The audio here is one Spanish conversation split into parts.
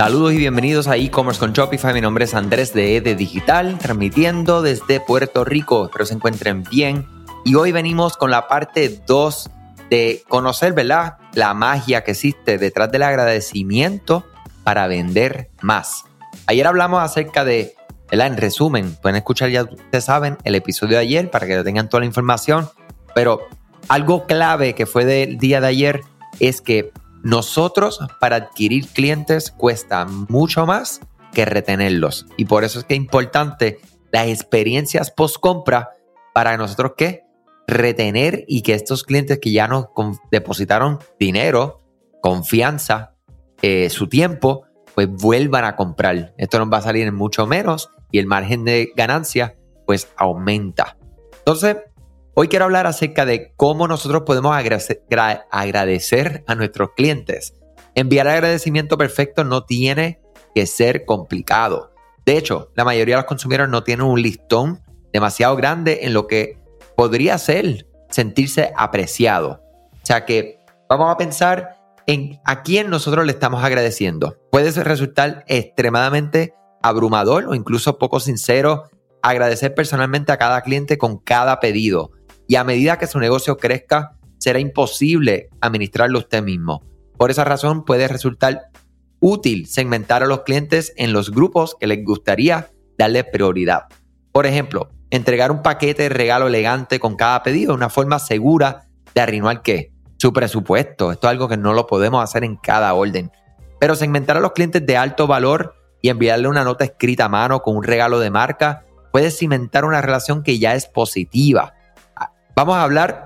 Saludos y bienvenidos a e-commerce con Shopify. Mi nombre es Andrés de EDE Digital, transmitiendo desde Puerto Rico. Espero se encuentren bien. Y hoy venimos con la parte 2 de conocer, ¿verdad? La magia que existe detrás del agradecimiento para vender más. Ayer hablamos acerca de, ¿verdad? En resumen, pueden escuchar ya ustedes saben el episodio de ayer para que tengan toda la información. Pero algo clave que fue del día de ayer es que nosotros para adquirir clientes cuesta mucho más que retenerlos. Y por eso es que es importante las experiencias post compra para nosotros que retener y que estos clientes que ya nos depositaron dinero, confianza, eh, su tiempo, pues vuelvan a comprar. Esto nos va a salir en mucho menos y el margen de ganancia pues aumenta. Entonces, Hoy quiero hablar acerca de cómo nosotros podemos agradecer a nuestros clientes. Enviar agradecimiento perfecto no tiene que ser complicado. De hecho, la mayoría de los consumidores no tienen un listón demasiado grande en lo que podría ser sentirse apreciado. O sea que vamos a pensar en a quién nosotros le estamos agradeciendo. Puede resultar extremadamente abrumador o incluso poco sincero agradecer personalmente a cada cliente con cada pedido y a medida que su negocio crezca, será imposible administrarlo usted mismo. Por esa razón puede resultar útil segmentar a los clientes en los grupos que les gustaría darle prioridad. Por ejemplo, entregar un paquete de regalo elegante con cada pedido, una forma segura de arruinar qué? Su presupuesto. Esto es algo que no lo podemos hacer en cada orden. Pero segmentar a los clientes de alto valor y enviarle una nota escrita a mano con un regalo de marca puede cimentar una relación que ya es positiva Vamos a hablar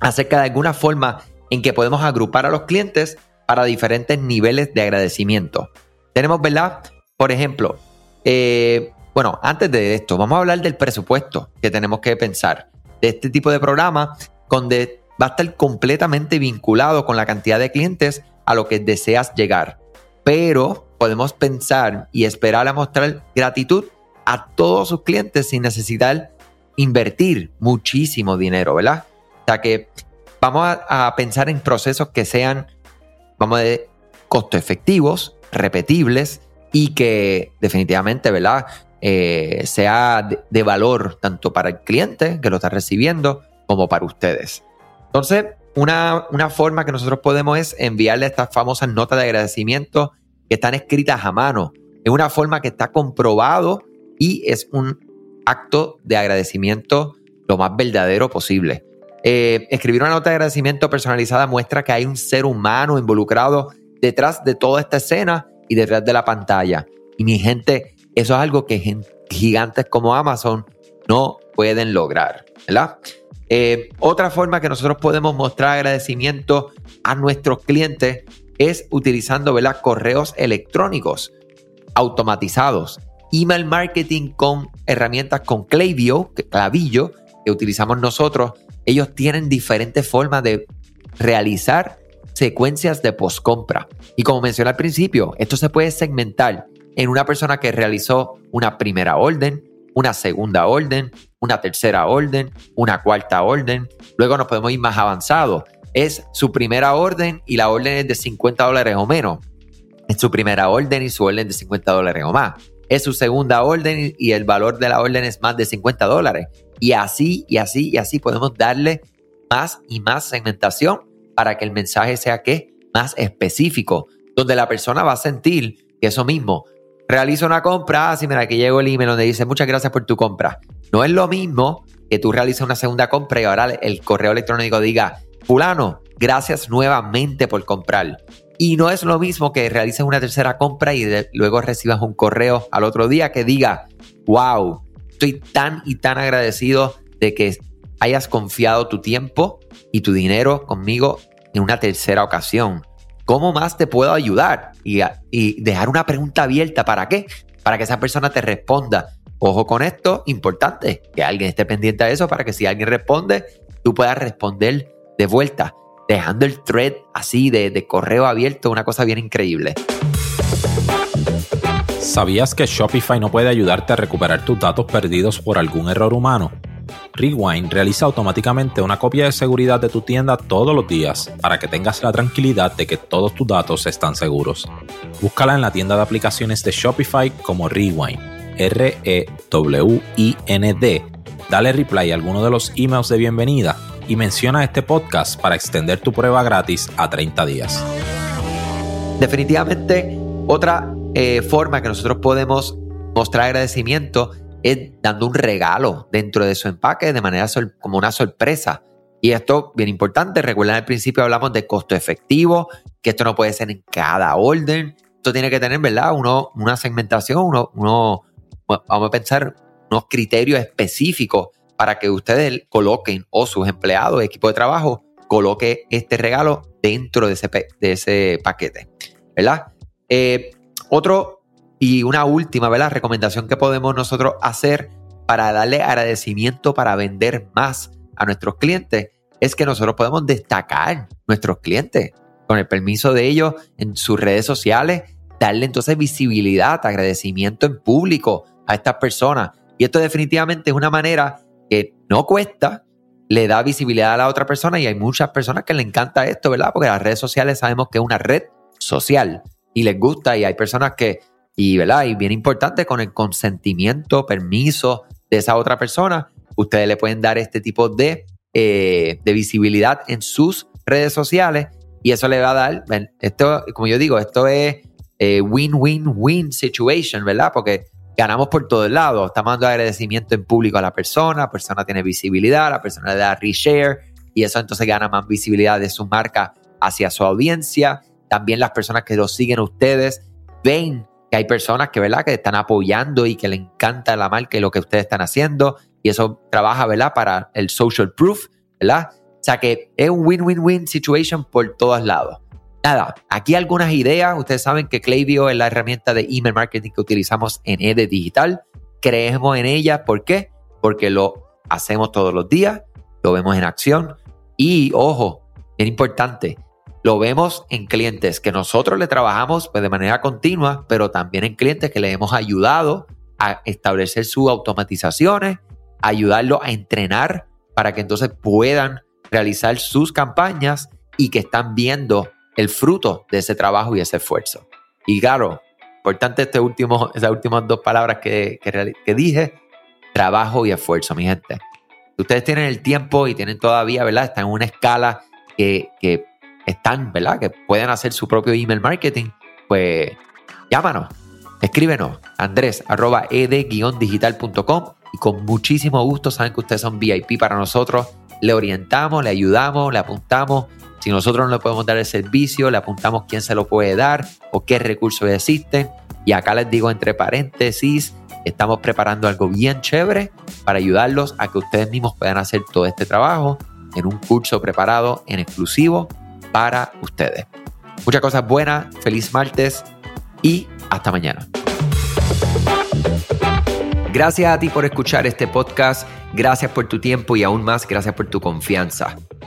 acerca de alguna forma en que podemos agrupar a los clientes para diferentes niveles de agradecimiento. Tenemos, ¿verdad? Por ejemplo, eh, bueno, antes de esto, vamos a hablar del presupuesto que tenemos que pensar de este tipo de programa, donde va a estar completamente vinculado con la cantidad de clientes a lo que deseas llegar. Pero podemos pensar y esperar a mostrar gratitud a todos sus clientes sin necesitar invertir muchísimo dinero, ¿verdad? O sea que vamos a, pensar en procesos que sean, vamos a decir, costo efectivos, repetibles y que definitivamente, ¿verdad? Eh, sea de, valor tanto para el cliente que lo está recibiendo como para ustedes. Entonces, una, una forma que nosotros podemos es enviarle estas famosas notas de agradecimiento que están escritas a mano. Es una forma que está comprobado y es un acto de agradecimiento lo más verdadero posible. Eh, escribir una nota de agradecimiento personalizada muestra que hay un ser humano involucrado detrás de toda esta escena y detrás de la pantalla. Y mi gente, eso es algo que gigantes como Amazon no pueden lograr, ¿verdad? Eh, otra forma que nosotros podemos mostrar agradecimiento a nuestros clientes es utilizando ¿verdad? correos electrónicos automatizados email marketing con herramientas con Klaviyo, Clavillo, que utilizamos nosotros, ellos tienen diferentes formas de realizar secuencias de post-compra. Y como mencioné al principio, esto se puede segmentar en una persona que realizó una primera orden, una segunda orden, una tercera orden, una cuarta orden. Luego nos podemos ir más avanzado. Es su primera orden y la orden es de 50 dólares o menos. Es su primera orden y su orden de 50 dólares o más es su segunda orden y el valor de la orden es más de 50 dólares. Y así, y así, y así podemos darle más y más segmentación para que el mensaje sea que más específico, donde la persona va a sentir que eso mismo, realiza una compra, así ah, mira, que llegó el email donde dice muchas gracias por tu compra. No es lo mismo que tú realices una segunda compra y ahora el correo electrónico diga, fulano, gracias nuevamente por comprar. Y no es lo mismo que realices una tercera compra y luego recibas un correo al otro día que diga, wow, estoy tan y tan agradecido de que hayas confiado tu tiempo y tu dinero conmigo en una tercera ocasión. ¿Cómo más te puedo ayudar? Y, y dejar una pregunta abierta. ¿Para qué? Para que esa persona te responda. Ojo con esto, importante, que alguien esté pendiente de eso para que si alguien responde, tú puedas responder de vuelta dejando el thread así de, correo abierto, una cosa bien increíble. ¿Sabías que Shopify no puede ayudarte a recuperar tus datos perdidos por algún error humano? Rewind realiza automáticamente una copia de seguridad de tu tienda todos los días para que tengas la tranquilidad de que todos tus datos están seguros. Búscala en la tienda de aplicaciones de Shopify como Rewind, R-E-W-I-N-D. Dale reply a alguno de los emails de bienvenida y menciona este podcast para extender tu prueba gratis a 30 días. Definitivamente, otra eh, forma que nosotros podemos mostrar agradecimiento es dando un regalo dentro de su empaque de manera como una sorpresa. Y esto, bien importante, recuerden al principio hablamos de costo efectivo, que esto no puede ser en cada orden. Esto tiene que tener, ¿verdad? Uno, una segmentación, uno, uno, vamos a pensar, unos criterios específicos para que ustedes coloquen o sus empleados, equipo de trabajo, coloque este regalo dentro de ese, de ese paquete, ¿verdad? Eh, otro y una última, ¿verdad? Recomendación que podemos nosotros hacer para darle agradecimiento para vender más a nuestros clientes es que nosotros podemos destacar nuestros clientes con el permiso de ellos en sus redes sociales, darle entonces visibilidad, agradecimiento en público a estas personas. Y esto definitivamente es una manera que no cuesta, le da visibilidad a la otra persona y hay muchas personas que le encanta esto, ¿verdad? Porque las redes sociales sabemos que es una red social y les gusta y hay personas que y, ¿verdad? Y bien importante, con el consentimiento, permiso de esa otra persona, ustedes le pueden dar este tipo de, eh, de visibilidad en sus redes sociales y eso le va a dar, esto, como yo digo, esto es eh, win-win-win situation, ¿verdad? Porque ganamos por todos lados. Estamos dando agradecimiento en público a la persona, la persona tiene visibilidad, la persona le da reshare y eso entonces gana más visibilidad de su marca hacia su audiencia. También las personas que lo siguen ustedes ven hay personas que, ¿verdad? que están apoyando y que le encanta la marca y lo que ustedes están haciendo. Y eso trabaja, ¿verdad? Para el social proof, ¿verdad? O sea que es un win-win-win situation por todos lados. Nada, aquí algunas ideas. Ustedes saben que Klaviyo es la herramienta de email marketing que utilizamos en ED Digital. Creemos en ella. ¿Por qué? Porque lo hacemos todos los días, lo vemos en acción. Y ojo, es importante, lo vemos en clientes que nosotros le trabajamos pues, de manera continua, pero también en clientes que le hemos ayudado a establecer sus automatizaciones, ayudarlos a entrenar para que entonces puedan realizar sus campañas y que están viendo el fruto de ese trabajo y ese esfuerzo. Y claro, importante este último, esas últimas dos palabras que, que, dije, trabajo y esfuerzo, mi gente. Ustedes tienen el tiempo y tienen todavía, ¿verdad? Están en una escala que, que están, ¿verdad? Que pueden hacer su propio email marketing, pues llámanos, escríbenos, andrés arroba ed-digital.com y con muchísimo gusto saben que ustedes son VIP para nosotros. Le orientamos, le ayudamos, le apuntamos. Si nosotros no le podemos dar el servicio, le apuntamos quién se lo puede dar o qué recursos existen. Y acá les digo entre paréntesis, estamos preparando algo bien chévere para ayudarlos a que ustedes mismos puedan hacer todo este trabajo en un curso preparado en exclusivo para ustedes. Muchas cosas buenas, feliz martes y hasta mañana. Gracias a ti por escuchar este podcast, gracias por tu tiempo y aún más gracias por tu confianza.